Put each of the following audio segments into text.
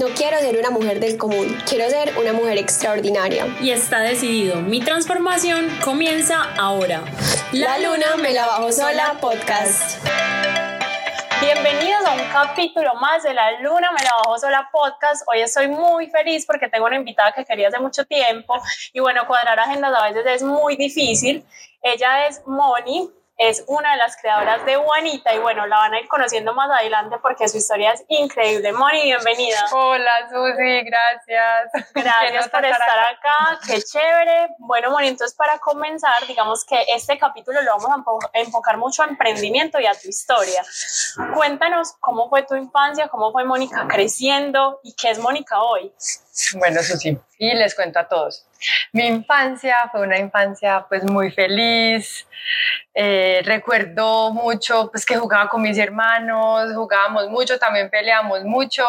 No quiero ser una mujer del común, quiero ser una mujer extraordinaria. Y está decidido, mi transformación comienza ahora. La, luna me la bajo sola podcast. Bienvenidos a un capítulo más de La Luna Me la Bajo Sola podcast. Hoy estoy muy feliz porque tengo una invitada que quería hace mucho tiempo y bueno, cuadrar agendas a veces es muy difícil. Ella es Moni, es una de las creadoras de Juanita y bueno, la van a ir conociendo más adelante porque su historia es increíble. Moni, bienvenida. Hola Susi, gracias. Gracias por estar acá. qué chévere. Bueno, Moni, entonces para comenzar, digamos que este capítulo lo vamos a enfocar mucho a emprendimiento y a tu historia. Cuéntanos cómo fue tu infancia, cómo fue Mónica creciendo y qué es Mónica hoy. Bueno, Susi, y les cuento a todos. Mi infancia fue una infancia pues muy feliz. Eh, recuerdo mucho pues que jugaba con mis hermanos, jugábamos mucho, también peleamos mucho.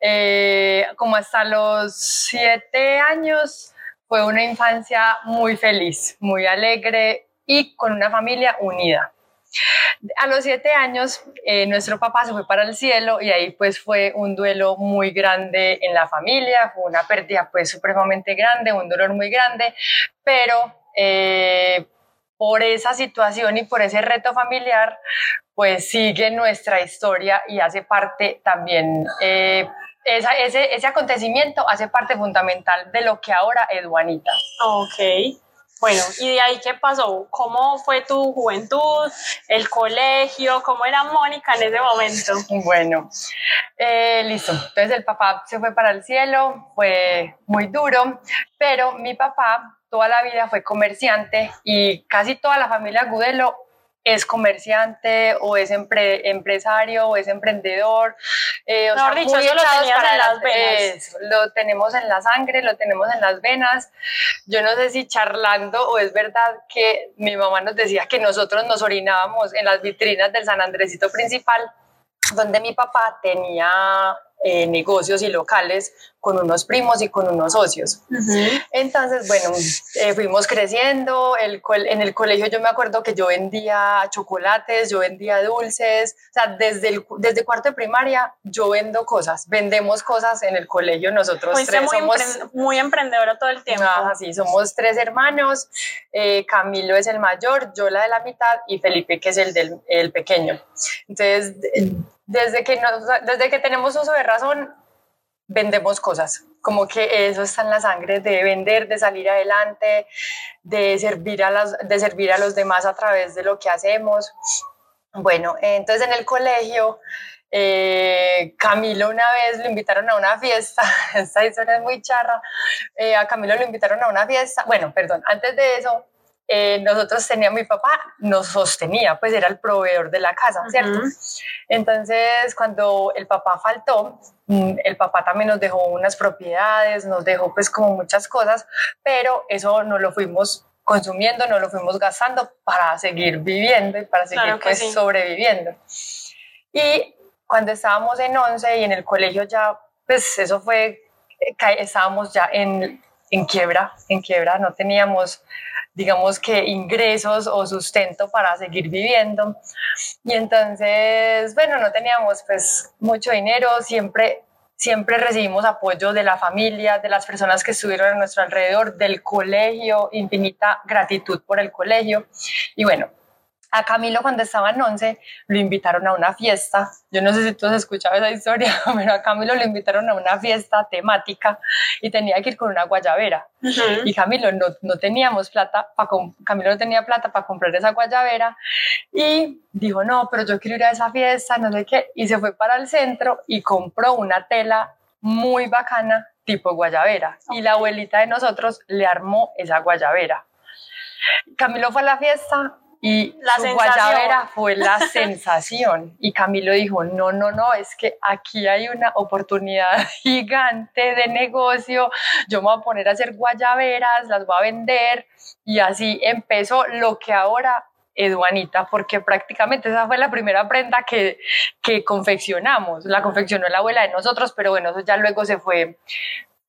Eh, como hasta los siete años fue una infancia muy feliz, muy alegre y con una familia unida. A los siete años, eh, nuestro papá se fue para el cielo y ahí pues fue un duelo muy grande en la familia, fue una pérdida pues supremamente grande, un dolor muy grande, pero eh, por esa situación y por ese reto familiar, pues sigue nuestra historia y hace parte también, eh, ese, ese acontecimiento hace parte fundamental de lo que ahora es Juanita. Ok. Bueno, ¿y de ahí qué pasó? ¿Cómo fue tu juventud, el colegio? ¿Cómo era Mónica en ese momento? Bueno, eh, listo. Entonces el papá se fue para el cielo, fue muy duro, pero mi papá toda la vida fue comerciante y casi toda la familia Gudelo es comerciante o es empresario o es emprendedor. Eh, o dicho, eso lo en las venas. lo tenemos en la sangre, lo tenemos en las venas. Yo no sé si charlando o es verdad que mi mamá nos decía que nosotros nos orinábamos en las vitrinas del San Andresito principal, donde mi papá tenía eh, negocios y locales con unos primos y con unos socios. Entonces, bueno, eh, fuimos creciendo, el, en el colegio yo me acuerdo que yo vendía chocolates, yo vendía dulces, o sea, desde, el, desde cuarto de primaria yo vendo cosas, vendemos cosas en el colegio nosotros tres. Muy, somos, muy emprendedora todo el tiempo. Ah, sí, somos tres hermanos, eh, Camilo es el mayor, yo la de la mitad y Felipe que es el del el pequeño. Entonces, desde que, desde que tenemos uso de razón, vendemos cosas. Como que eso está en la sangre de vender, de salir adelante, de servir a, las, de servir a los demás a través de lo que hacemos. Bueno, entonces en el colegio, eh, Camilo una vez lo invitaron a una fiesta, esta historia es muy charra, eh, a Camilo lo invitaron a una fiesta, bueno, perdón, antes de eso, eh, nosotros teníamos, mi papá nos sostenía, pues era el proveedor de la casa, ¿cierto? Entonces, cuando el papá faltó, mm, el papá también nos dejó unas propiedades, nos dejó pues como muchas cosas, pero eso no lo fuimos consumiendo, no lo fuimos gastando para seguir viviendo y para seguir pues, sobreviviendo. Y cuando estábamos en 11 y en el colegio ya, pues eso fue, eh, estábamos ya en, en quiebra, en quiebra, no teníamos digamos que ingresos o sustento para seguir viviendo. Y entonces, bueno, no teníamos pues mucho dinero, siempre siempre recibimos apoyo de la familia, de las personas que estuvieron a nuestro alrededor, del colegio, infinita gratitud por el colegio. Y bueno, a Camilo cuando estaba en 11 lo invitaron a una fiesta. Yo no sé si tú has escuchado esa historia, pero a Camilo lo invitaron a una fiesta temática y tenía que ir con una guayabera. Y Camilo no, no teníamos plata, para Camilo no tenía plata para comprar esa guayabera y dijo, no, pero yo quiero ir a esa fiesta, no sé qué. Y se fue para el centro y compró una tela muy bacana tipo guayabera. Y la abuelita de nosotros le armó esa guayabera. Camilo fue a la fiesta, y la su guayabera fue la sensación. Y Camilo dijo, no, no, no, es que aquí hay una oportunidad gigante de negocio, yo me voy a poner a hacer guayaberas, las voy a vender. Y así empezó lo que ahora es Juanita, porque prácticamente esa fue la primera prenda que, que confeccionamos. La confeccionó la abuela de nosotros, pero bueno, eso ya luego se fue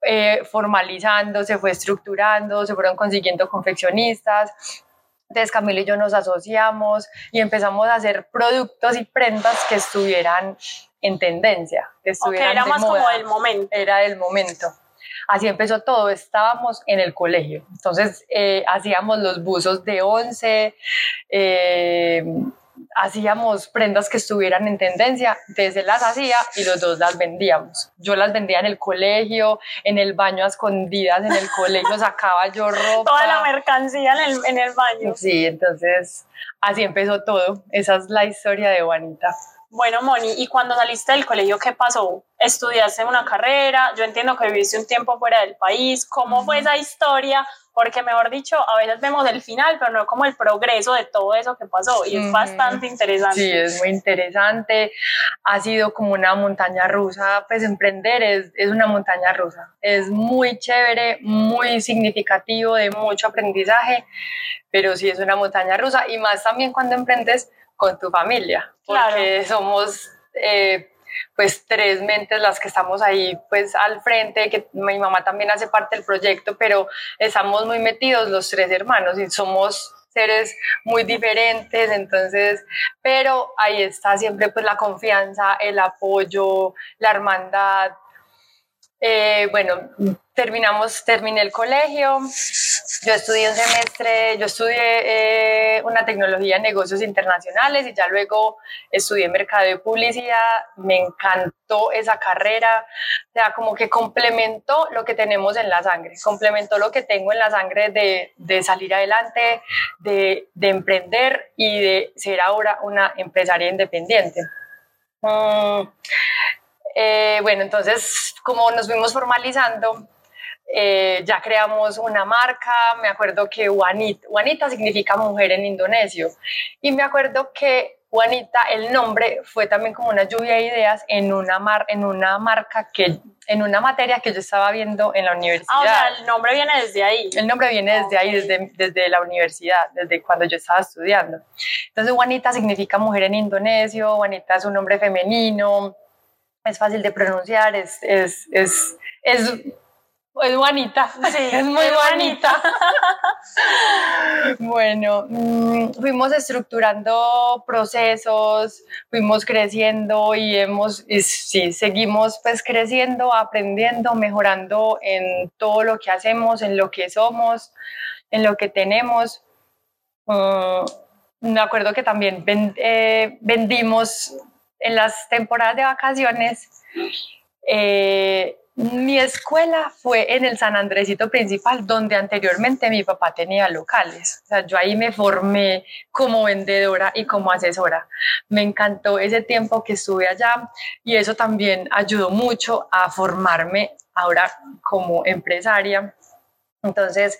eh, formalizando, se fue estructurando, se fueron consiguiendo confeccionistas entonces Camilo y yo nos asociamos y empezamos a hacer productos y prendas que estuvieran en tendencia. Que estuvieran era más como del momento. Era del momento. Así empezó todo, estábamos en el colegio. Entonces eh, hacíamos los buzos de once, eh, hacíamos prendas que estuvieran en tendencia, entonces las hacía y los dos las vendíamos. Yo las vendía en el colegio, en el baño a escondidas, en el colegio sacaba yo ropa. Toda la mercancía en el, en el baño. Sí, entonces así empezó todo. Esa es la historia de Juanita. Bueno, Moni, ¿y cuando saliste del colegio qué pasó? ¿Estudiaste una carrera? Yo entiendo que viviste un tiempo fuera del país. ¿Cómo fue esa historia? Porque, mejor dicho, a veces vemos el final, pero no como el progreso de todo eso que pasó. Y es bastante interesante. Sí, es muy interesante. Ha sido como una montaña rusa. Pues emprender es, es una montaña rusa. Es muy chévere, muy significativo, de mucho aprendizaje, pero sí es una montaña rusa. Y más también cuando emprendes con tu familia, porque somos eh, pues tres mentes las que estamos ahí pues al frente, que mi mamá también hace parte del proyecto, pero estamos muy metidos los tres hermanos y somos seres muy diferentes, entonces, pero ahí está siempre pues la confianza, el apoyo, la hermandad. Eh, bueno, terminamos, terminé el colegio, yo estudié un semestre, yo estudié eh, una tecnología en negocios internacionales y ya luego estudié mercado de publicidad, me encantó esa carrera, o sea, como que complementó lo que tenemos en la sangre, complementó lo que tengo en la sangre de, de salir adelante, de, de, emprender y de ser ahora una empresaria independiente. Mm, eh, bueno, entonces, como nos fuimos formalizando, eh, ya creamos una marca, me acuerdo que Juanita, Juanita significa mujer en indonesio, y me acuerdo que Juanita, el nombre fue también como una lluvia de ideas en una, mar, en una marca que, en una materia que yo estaba viendo en la universidad. Ah, o sea, el nombre viene desde ahí. El nombre viene desde ahí, desde, desde la universidad, desde cuando yo estaba estudiando. Entonces, Juanita significa mujer en indonesio, Juanita es un nombre femenino, es fácil de pronunciar, es, es, es, es es Juanita, sí, es muy bonita. bueno, mm, fuimos estructurando procesos, fuimos creciendo y hemos, sí, seguimos pues creciendo, aprendiendo, mejorando en todo lo que hacemos, en lo que somos, en lo que tenemos. Mm, me acuerdo que también eh, vendimos en las temporadas de vacaciones. Eh, mi escuela fue en el San Andresito principal, donde anteriormente mi papá tenía locales. O sea, yo ahí me formé como vendedora y como asesora. Me encantó ese tiempo que estuve allá y eso también ayudó mucho a formarme ahora como empresaria. Entonces,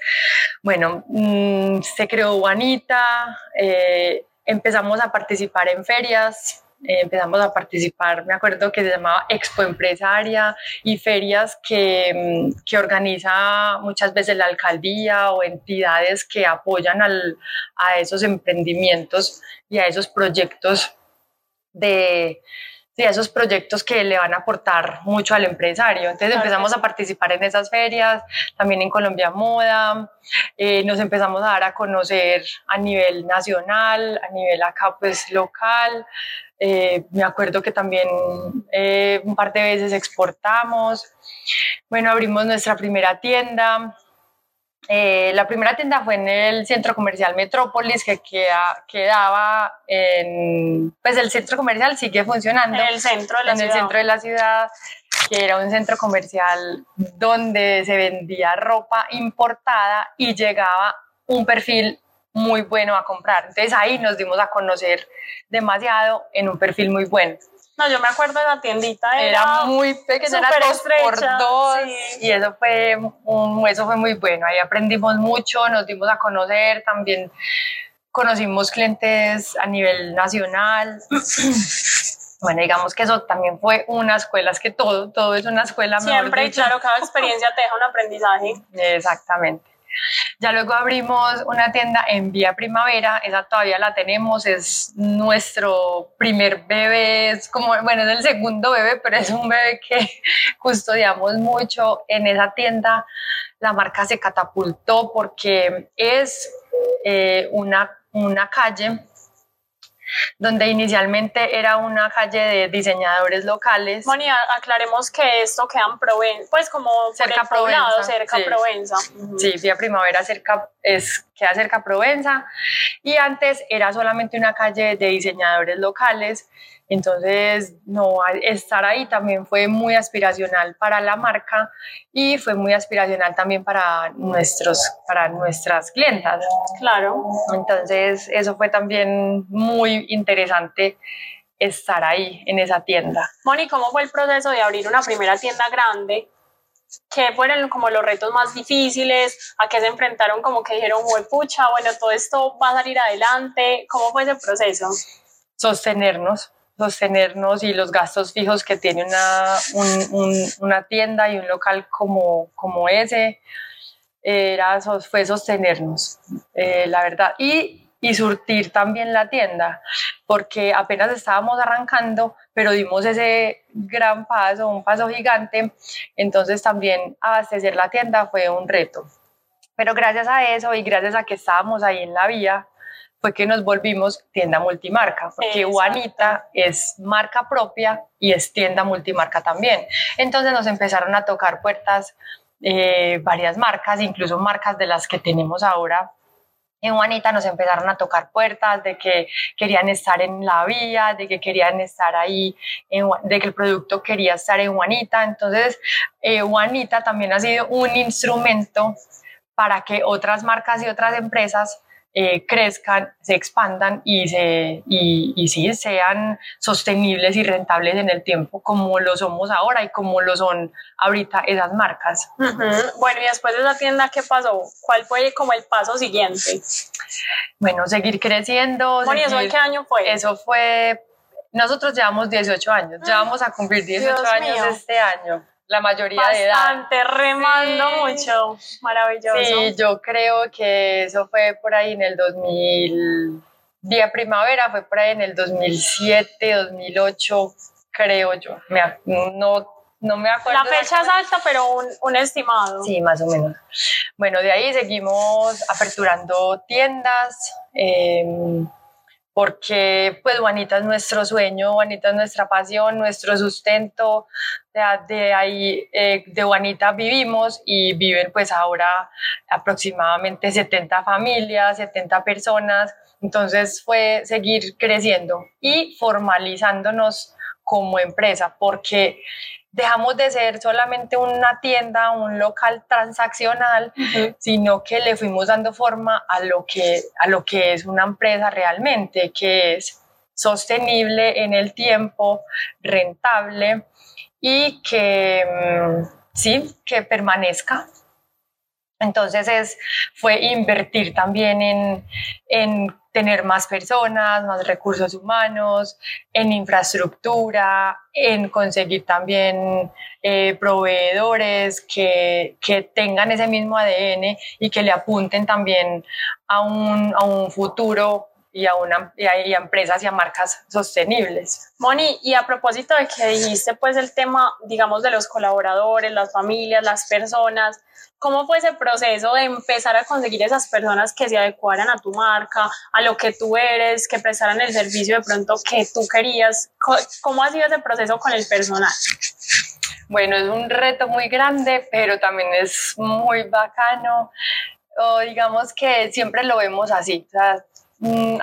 bueno, mm, se creó Juanita, eh, empezamos a participar en ferias, eh, empezamos a participar, me acuerdo que se llamaba Expo Empresaria y ferias que, mm, que organiza muchas veces la alcaldía o entidades que apoyan al, a esos emprendimientos y a esos proyectos de, de esos proyectos que le van a aportar mucho al empresario. Entonces empezamos a participar en esas ferias, también en Colombia Moda, eh, nos empezamos a dar a conocer a nivel nacional, a nivel acá pues local, eh, me acuerdo que también eh, un par de veces exportamos. Bueno, abrimos nuestra primera tienda. Eh, la primera tienda fue en el centro comercial Metrópolis, que queda, quedaba en. Pues el centro comercial sigue funcionando. En el centro de la en ciudad. el centro de la ciudad, que era un centro comercial donde se vendía ropa importada y llegaba un perfil muy bueno a comprar. Entonces ahí nos dimos a conocer demasiado en un perfil muy bueno. No, yo me acuerdo de la tiendita. Era, era muy pequeña, era dos por dos. Y eso fue, un, eso fue muy bueno. Ahí aprendimos mucho, nos dimos a conocer también. Conocimos clientes a nivel nacional. bueno, digamos que eso también fue una escuela, es que todo, todo es una escuela. Siempre, claro, cada experiencia te deja un aprendizaje. Exactamente. Ya luego abrimos una tienda en Vía Primavera, esa todavía la tenemos, es nuestro primer bebé, es como, bueno, es el segundo bebé, pero es un bebé que custodiamos mucho. En esa tienda la marca se catapultó porque es eh, una, una calle donde inicialmente era una calle de diseñadores locales. Moni, aclaremos que esto queda en Provenza, pues como cerca por el poblado, cerca sí. Provenza. Sí, Vía Primavera cerca, es, queda cerca Provenza y antes era solamente una calle de diseñadores locales entonces, no, estar ahí también fue muy aspiracional para la marca y fue muy aspiracional también para, nuestros, para nuestras clientas. Claro. Entonces, eso fue también muy interesante estar ahí en esa tienda. Moni, ¿cómo fue el proceso de abrir una primera tienda grande? ¿Qué fueron como los retos más difíciles? ¿A qué se enfrentaron? Como que dijeron, pucha, bueno, todo esto va a salir adelante. ¿Cómo fue ese proceso? Sostenernos sostenernos y los gastos fijos que tiene una, una tienda y un local como, como ese, era, fue sostenernos, eh, la verdad. Y, y surtir también la tienda, porque apenas estábamos arrancando, pero dimos ese gran paso, un paso gigante, entonces también abastecer la tienda fue un reto. Pero gracias a eso y gracias a que estábamos ahí en la vía, fue que nos volvimos tienda multimarca, porque Juanita es marca propia y es tienda multimarca también. Entonces nos empezaron a tocar puertas eh, varias marcas, incluso marcas de las que tenemos ahora. En Juanita nos empezaron a tocar puertas de que querían estar en la vía, de que querían estar ahí, de que el producto quería estar en Juanita. Entonces, eh, Juanita también ha sido un instrumento para que otras marcas y otras empresas eh, crezcan, se expandan y, se, y, y sí sean sostenibles y rentables en el tiempo como lo somos ahora y como lo son ahorita esas marcas. Bueno, y después de esa tienda, ¿qué pasó? ¿Cuál fue como el paso siguiente? Bueno, seguir creciendo. Bueno, ¿y eso en qué año fue? Eso fue, nosotros llevamos 18 años, ya vamos a cumplir 18 años este año la mayoría de edad. Bastante, remando mucho, maravilloso. Sí, yo creo que eso fue por ahí en el 2000, día primavera, fue por ahí en el 2007, 2008, creo yo. Me, no, no me acuerdo. La fecha es alta, pero un, un, estimado. Sí, más o menos. Bueno, de ahí seguimos aperturando tiendas. Eh, porque pues Juanita es nuestro sueño, Juanita es nuestra pasión, nuestro sustento, de, ahí, eh, de Juanita vivimos y viven pues ahora aproximadamente 70 familias, 70 personas, entonces fue seguir creciendo y formalizándonos como empresa, porque dejamos de ser solamente una tienda, un local transaccional, sino que le fuimos dando forma a lo, que, a lo que es una empresa realmente, que es sostenible en el tiempo, rentable y que mm, sí, que permanezca. Entonces es, fue invertir también en, en tener más personas, más recursos humanos, en infraestructura, en conseguir también eh, proveedores que, que, tengan ese mismo ADN y que le apunten también a un, a un futuro y a, una, y a, empresas y a marcas sostenibles. Moni, y a propósito de que dijiste pues el tema, digamos, de los colaboradores, las familias, las personas, ¿cómo fue ese proceso de empezar a conseguir esas personas que se adecuaran a tu marca, a lo que tú eres, que prestaran el servicio de pronto que tú querías? ¿Cómo ha sido ese proceso con el personal? Bueno, es un reto muy grande, pero también es muy bacano. O digamos que siempre lo vemos así. O sea,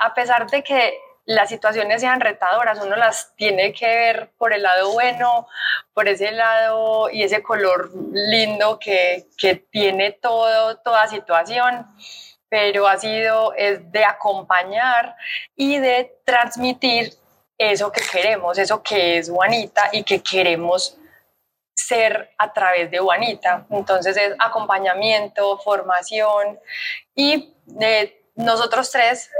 a pesar de que las situaciones sean retadoras, uno las tiene que ver por el lado bueno, por ese lado y ese color lindo que, que tiene todo, toda situación, pero ha sido es de acompañar y de transmitir eso que queremos, eso que es Juanita y que queremos ser a través de Juanita. Entonces es acompañamiento, formación y de nosotros tres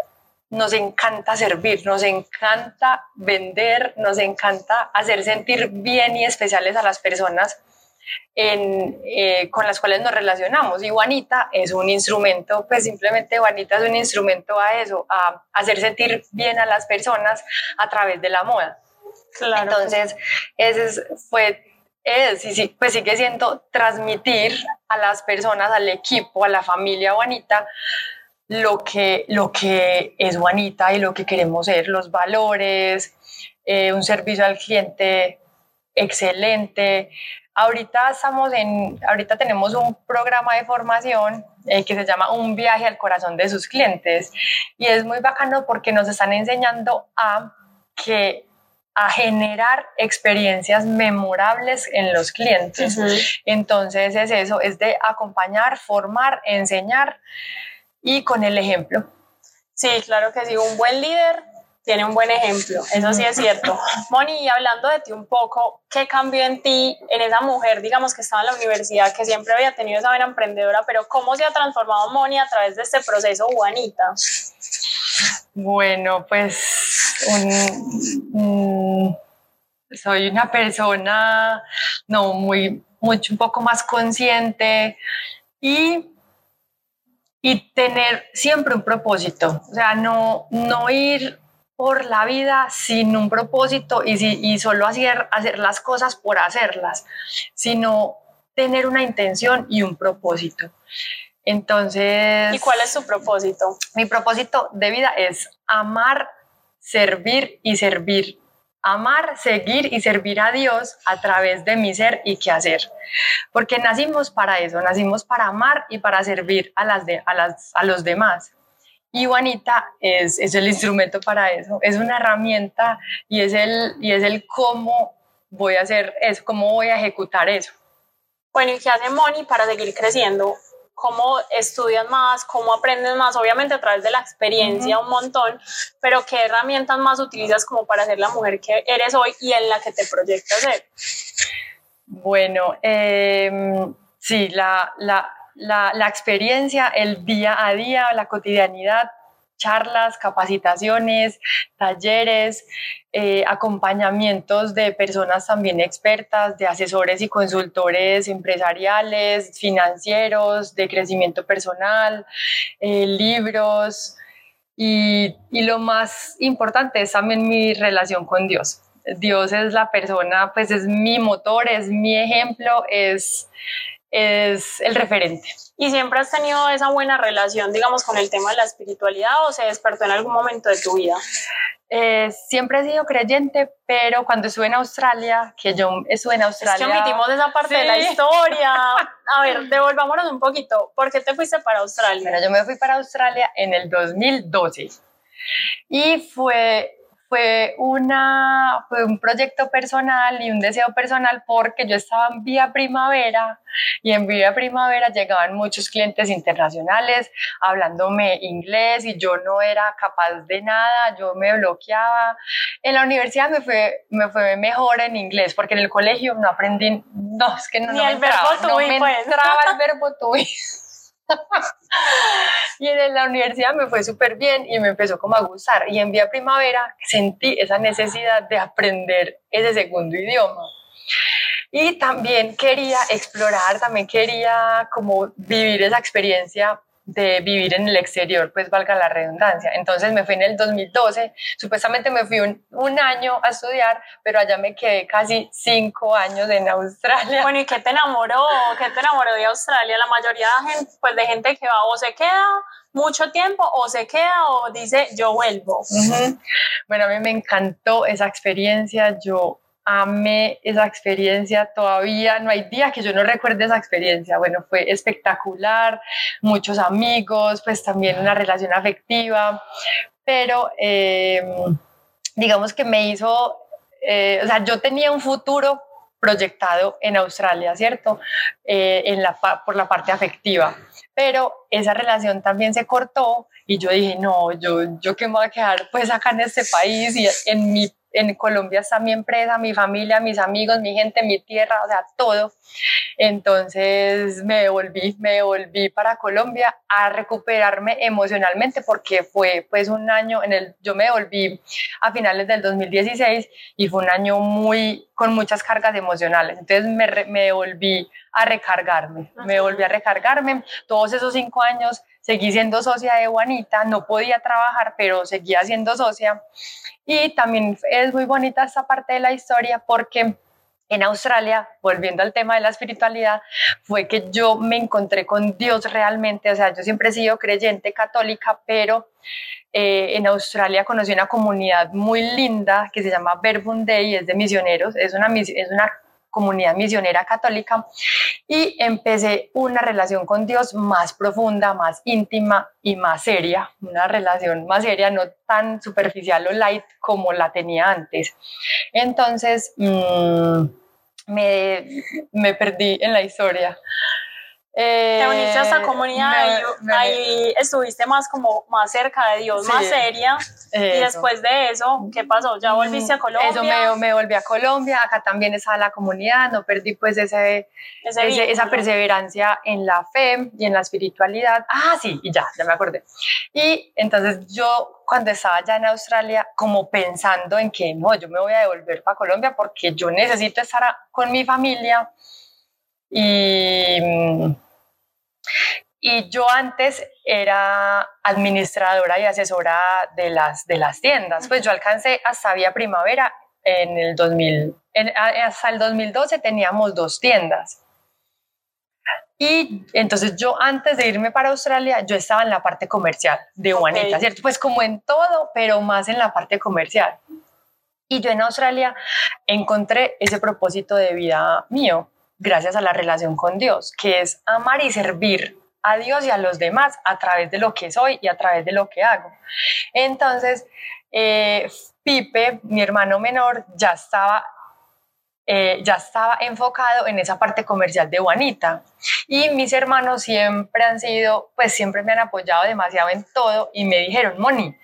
nos encanta servir, nos encanta vender, nos encanta hacer sentir bien y especiales a las personas eh, con las cuales nos relacionamos. Y Juanita es un instrumento, pues simplemente Juanita es un instrumento a eso, a hacer sentir bien a las personas a través de la moda. Entonces, ese fue, es, sí, pues sigue siendo transmitir a las personas, al equipo, a la familia Juanita, lo que, lo que es Juanita y lo que queremos ser, los valores, eh, un servicio al cliente excelente. Ahorita estamos en, ahorita tenemos un programa de formación eh, que se llama Un viaje al corazón de sus clientes y es muy bacano porque nos están enseñando a que a generar experiencias memorables en los clientes. Entonces es eso, es de acompañar, formar, enseñar y con el ejemplo. Sí, claro que sí, un buen líder tiene un buen ejemplo, eso sí es cierto. Moni, hablando de ti un poco, ¿qué cambió en ti, en esa mujer, digamos, que estaba en la universidad, que siempre había tenido esa vena emprendedora, pero cómo se ha transformado Moni a través de este proceso, Juanita? Bueno, pues soy una persona no muy mucho un poco más consciente y y tener siempre un propósito, o sea, no no ir por la vida sin un propósito y, y solo hacer, hacer las cosas por hacerlas, sino tener una intención y un propósito. Entonces... ¿Y cuál es su propósito? Mi propósito de vida es amar, servir y servir. Amar, seguir y servir a Dios a través de mi ser y qué hacer. Porque nacimos para eso, nacimos para amar y para servir a, las de, a, las, a los demás. Y Juanita es, es, el instrumento para eso, es una herramienta y es, el, y es el cómo voy a hacer eso, cómo voy a ejecutar eso. Bueno, ¿y qué hace Moni para seguir creciendo? ¿Cómo estudias más? ¿Cómo aprendes más? Obviamente a través de la experiencia un montón, pero ¿qué herramientas más utilizas como para ser la mujer que eres hoy y en la que te proyectas ser? Bueno, eh, sí, la, la, la, experiencia, el día a día, la cotidianidad, charlas, capacitaciones, talleres, eh, acompañamientos de personas también expertas, de asesores y consultores empresariales, financieros, de crecimiento personal, eh, libros y, y lo más importante es también mi relación con Dios. Dios es la persona, pues es mi motor, es mi ejemplo, es es el referente. ¿Y siempre has tenido esa buena relación, digamos, con el tema de la espiritualidad o se despertó en algún momento de tu vida? Eh, siempre he sido creyente, pero cuando estuve en Australia, que yo estuve en Australia... Es que omitimos esa parte de la historia. A ver, devolvámonos un poquito. ¿Por qué te fuiste para Australia? Bueno, yo me fui para Australia en el 2012 y fue fue, una, fue un proyecto personal y un deseo personal porque yo estaba en Vía Primavera y en Vía Primavera llegaban muchos clientes internacionales hablándome inglés y yo no era capaz de nada, yo me bloqueaba. En la universidad me fue, me fue mejor en inglés porque en el colegio no aprendí, no, es que no, Ni el verbo no me pues. entraba el verbo tuve. y en la universidad me fue súper bien y me empezó como a gustar. Y en Vía Primavera sentí esa necesidad de aprender ese segundo idioma. Y también quería explorar, también quería como vivir esa experiencia de vivir en el exterior, pues valga la redundancia. Entonces me fui en el 2012, supuestamente me fui un, año a estudiar, pero allá me quedé casi cinco años en Australia. Bueno, ¿y qué te enamoró? ¿Qué te enamoró de Australia? La mayoría de gente, pues, de gente que va o se queda mucho tiempo o se queda o dice yo vuelvo. Bueno, a mí me encantó esa experiencia, yo amé esa experiencia, todavía no hay día que yo no recuerde esa experiencia. Bueno, fue espectacular, muchos amigos, pues también una relación afectiva, pero em, digamos que me hizo, eh, o sea, yo tenía un futuro proyectado en Australia, ¿cierto? Eh, en la, por la parte afectiva, pero esa relación también se cortó y yo dije, no, yo, yo que me voy a quedar pues acá en este país y en mi en Colombia está mi empresa, mi familia, mis amigos, mi gente, mi tierra, o sea, todo. Entonces me devolví, me devolví para Colombia a recuperarme emocionalmente porque fue pues un año en el, yo me devolví a finales del 2016 y fue un año muy, con muchas cargas emocionales. Entonces me, me devolví a recargarme, me devolví a recargarme. Todos esos cinco años seguí siendo socia de Juanita, no podía trabajar, pero seguía siendo socia. Y también es muy bonita esta parte de la historia porque en Australia, volviendo al tema de la espiritualidad, fue que yo me encontré con Dios realmente. O sea, yo siempre he sido creyente católica, pero eh, en Australia conocí una comunidad muy linda que se llama Verbum Dei, es de misioneros, es una, es una comunidad misionera católica y empecé una relación con Dios más profunda, más íntima y más seria, una relación más seria, no tan superficial o light como la tenía antes. Entonces, mmm, me, me perdí en la historia. Te uniste a esta eh, comunidad y ahí estuviste más como más cerca de Dios, más seria. Y después de eso, ¿qué pasó? ¿Ya volviste a Colombia? Eso me, me, volví a Colombia, acá también estaba la comunidad, no perdí pues ese, esa perseverancia en la fe y en la espiritualidad. Ah, sí, y ya, ya me acordé. Y entonces yo cuando estaba allá en Australia, como pensando en que no, yo me voy a devolver para Colombia porque yo necesito estar con mi familia. Y y yo antes era administradora y asesora de las, de las tiendas. Pues yo alcancé hasta Vía Primavera en el 2000, hasta el 2012 teníamos dos tiendas. Y entonces yo antes de irme para Australia, yo estaba en la parte comercial de Juanita, ¿cierto? Pues como en todo, pero más en la parte comercial. Y yo en Australia encontré ese propósito de vida mío, gracias a la relación con Dios, que es amar y servir a Dios y a los demás a través de lo que soy y a través de lo que hago. Entonces, eh, Pipe, mi hermano menor, ya estaba, eh, ya estaba enfocado en esa parte comercial de Juanita. Y mis hermanos siempre han sido, pues siempre me han apoyado demasiado en todo y me dijeron, Moni,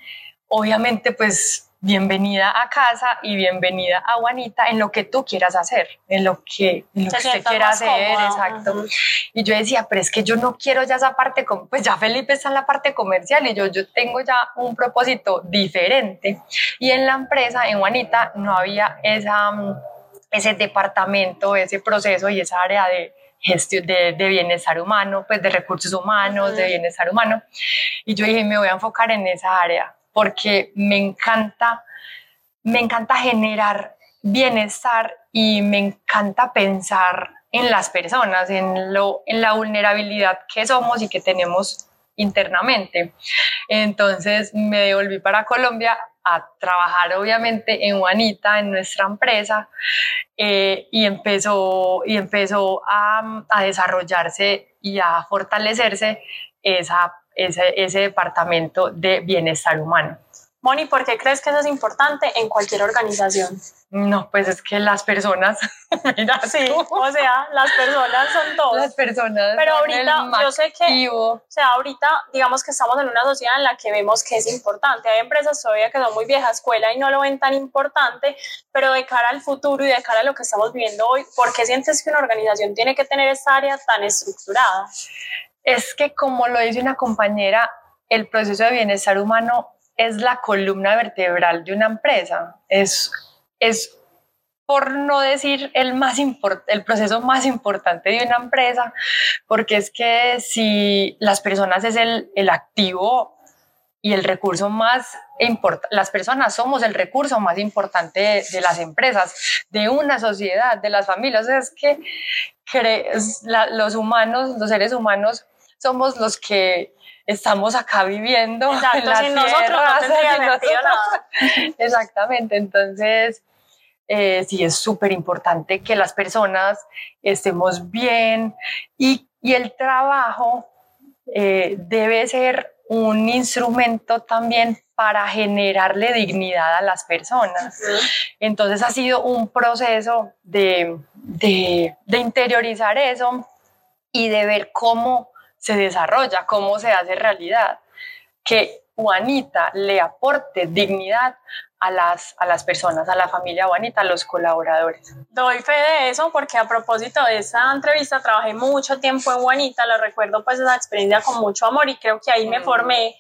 obviamente pues bienvenida a casa y bienvenida a Juanita en lo que tú quieras hacer, en lo que, en lo que usted quiera hacer, exacto. Y yo decía, pero es que yo no quiero ya esa parte, pues ya Felipe está en la parte comercial y yo, yo tengo ya un propósito diferente. Y en la empresa, en Juanita, no había esa, mm, ese departamento, ese proceso y esa área de, gestión de, de, bienestar humano, pues de recursos humanos, de bienestar humano. Y yo dije, me voy a enfocar en esa área porque me encanta, me encanta generar bienestar y me encanta pensar en las personas, en, lo, en la vulnerabilidad que somos y que tenemos internamente. Entonces me devolví para Colombia a trabajar obviamente en Juanita, en nuestra empresa, eh, y empezó, y empezó a, a, desarrollarse y a fortalecerse esa ese, ese departamento de bienestar humano. Moni, ¿por qué crees que eso es importante en cualquier organización? No, pues es que las personas, mira, sí, o sea, las personas son todos. Las personas. Pero ahorita, yo sé que, o sea, ahorita, digamos que estamos en una sociedad en la que vemos que es importante. Hay empresas todavía que son muy vieja escuela y no lo ven tan importante, pero de cara al futuro y de cara a lo que estamos viviendo hoy, ¿por qué sientes que una organización tiene que tener esta área tan estructurada? Es que, como lo dice una compañera, el proceso de bienestar humano es la columna vertebral de una empresa. Es, es por no decir el, más el proceso más importante de una empresa, porque es que si las personas es el, el activo y el recurso más importante, las personas somos el recurso más importante de, las empresas, de una sociedad, de las familias. es que los humanos, los seres humanos, somos los que estamos acá viviendo en la tierra. Exactamente, entonces eh, sí es súper importante que las personas estemos bien y, el trabajo eh, debe ser un instrumento también para generarle dignidad a las personas. Entonces ha sido un proceso de, de, de interiorizar eso y de ver cómo se desarrolla, cómo se hace realidad. Que Juanita le aporte dignidad a las, a las personas, a la familia Juanita, a los colaboradores. Doy fe de eso porque a propósito de esa entrevista trabajé mucho tiempo en Juanita, lo recuerdo pues esa experiencia con mucho amor y creo que ahí me formé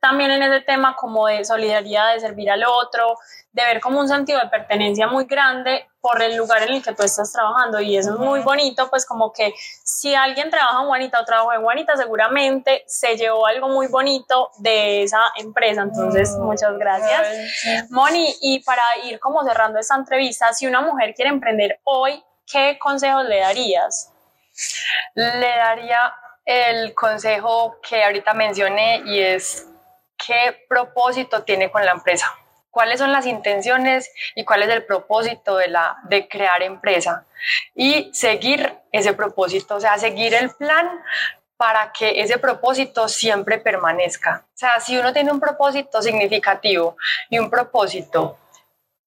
también en ese tema como de solidaridad, de servir al otro, de ver como un sentido de pertenencia muy grande por el lugar en el que tú estás trabajando. Y eso es muy bonito, pues como que si alguien trabaja en Juanita o trabaja en Juanita, seguramente se llevó algo muy bonito de esa empresa, entonces muchas gracias. Moni, y para ir como cerrando esta entrevista, si una mujer quiere emprender hoy, ¿qué consejos le darías? Le daría el consejo que ahorita mencioné y es qué propósito tiene con la empresa, cuáles son las intenciones y cuál es el propósito de, la, de crear empresa y seguir ese propósito, o sea, seguir el plan para que ese propósito siempre permanezca. O sea, si uno tiene un propósito significativo y un propósito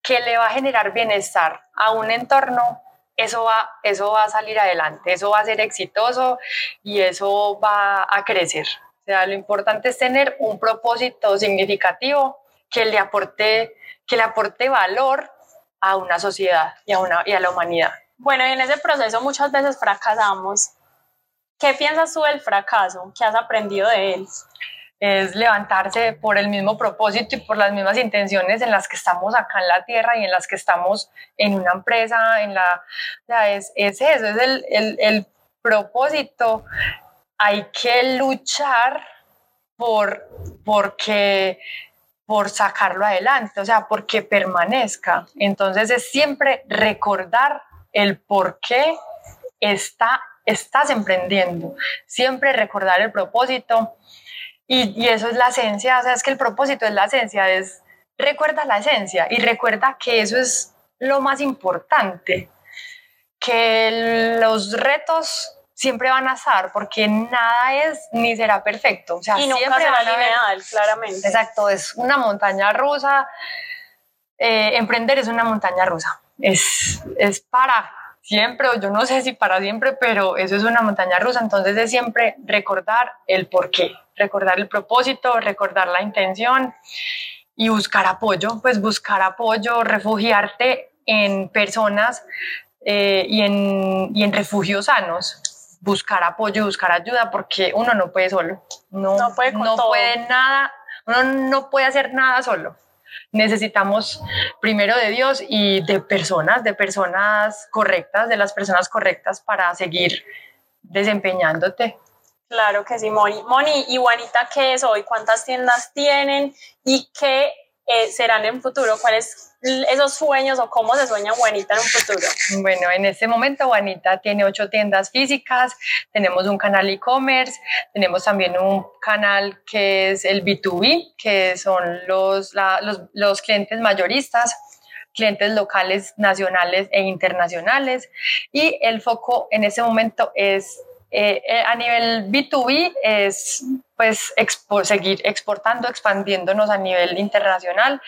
que le va a generar bienestar a un entorno, eso va, eso va a salir adelante, eso va a ser exitoso y eso va a crecer. O sea, lo importante es tener un propósito significativo que le aporte, que le aporte valor a una sociedad y a, una, y a la humanidad. Bueno, y en ese proceso muchas veces fracasamos. ¿Qué piensas tú del fracaso? ¿Qué has aprendido de él? Es levantarse por el mismo propósito y por las mismas intenciones en las que estamos acá en la tierra y en las que estamos en una empresa, en la, o sea, es, es eso, es el, el, el propósito hay que luchar por, porque, por sacarlo adelante, o sea, porque permanezca. Entonces es siempre recordar el por qué está, estás emprendiendo, siempre recordar el propósito. Y, y eso es la esencia, o sea, es que el propósito es la esencia, es recuerda la esencia y recuerda que eso es lo más importante, que los retos siempre van a estar porque nada es ni será perfecto. O sea, y nunca siempre será van a claramente. Exacto, es una montaña rusa. Eh, emprender es una montaña rusa. Es, es para siempre, o yo no sé si para siempre, pero eso es una montaña rusa. Entonces es siempre recordar el porqué, recordar el propósito, recordar la intención y buscar apoyo, pues buscar apoyo, refugiarte en personas eh, y, en, y en refugios sanos. Buscar apoyo, buscar ayuda, porque uno no puede solo. No, No puede con no todo. puede nada, uno no puede hacer nada solo. Necesitamos primero de Dios y de personas, de personas correctas, de las personas correctas para seguir desempeñándote. Claro que sí, Moni. Moni, y Juanita, ¿qué es hoy? ¿Cuántas tiendas tienen? ¿Y qué eh, serán en futuro? ¿Cuáles esos sueños o cómo se sueña Juanita en un futuro? Bueno, en este momento Juanita tiene ocho tiendas físicas, tenemos un canal e-commerce, tenemos también un canal que es el B2B, que son los, los, los clientes mayoristas clientes locales, nacionales e internacionales. Y el foco en este momento es eh, eh, a nivel B2B, es pues seguir exportando, expandiéndonos a nivel internacional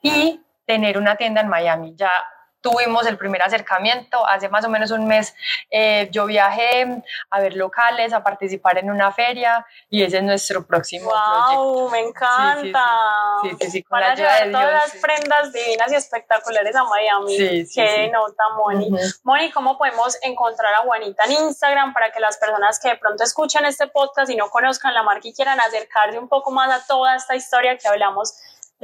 y tener una tienda en Miami. Ya tuvimos el primer acercamiento, hace más o menos un mes eh, yo viajé a ver locales, a participar en una feria y ese es nuestro próximo proyecto. ¡Wow! Me encanta. Sí, sí, sí, con Van la a ayuda llevar de todas Dios, las prendas divinas y espectaculares a Miami. Sí, sí, Qué nota, Moni. Ujú. Moni, ¿cómo podemos encontrar a Juanita en Instagram para que las personas que de pronto escuchan este podcast y no conozcan la marca y quieran acercarse un poco más a toda esta historia que hablamos,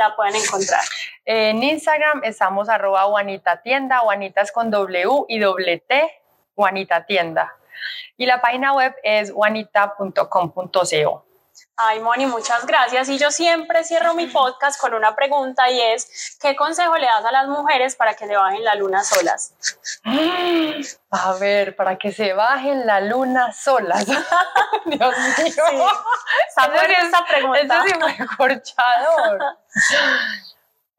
la pueden encontrar? En Instagram estamos arroba Juanita Tienda, Juanita es con W y doble T, Juanita Tienda. Y la página web es juanita.com.co. Ay, Moni, muchas gracias. Y yo siempre cierro mi podcast con una pregunta y es, ¿qué consejo le das a las mujeres para que se bajen la luna solas? A ver, para que se bajen la luna solas. Dios mío. Sí- esta pregunta. Eso fue corchador.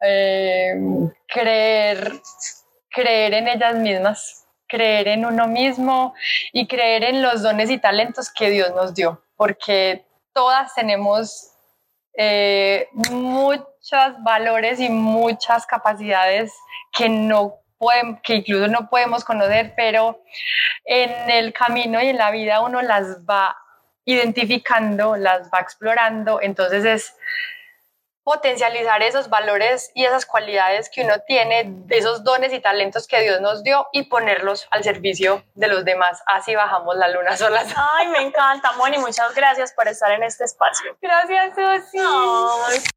Eh, creer, creer en ellas mismas, creer en uno mismo y creer en los dones y talentos que Dios nos dio, porque todas tenemos eh, muchos valores y muchas capacidades que no podem- que incluso no podemos conocer, pero en el camino y en la vida uno las va identificando, las va explorando, entonces es potencializar esos valores y esas cualidades que uno tiene, esos dones y talentos que Dios nos dio y ponerlos al servicio de los demás. Así bajamos la luna solas. Ay, me encanta, Moni, muchas gracias por estar en este espacio. Gracias, Susi.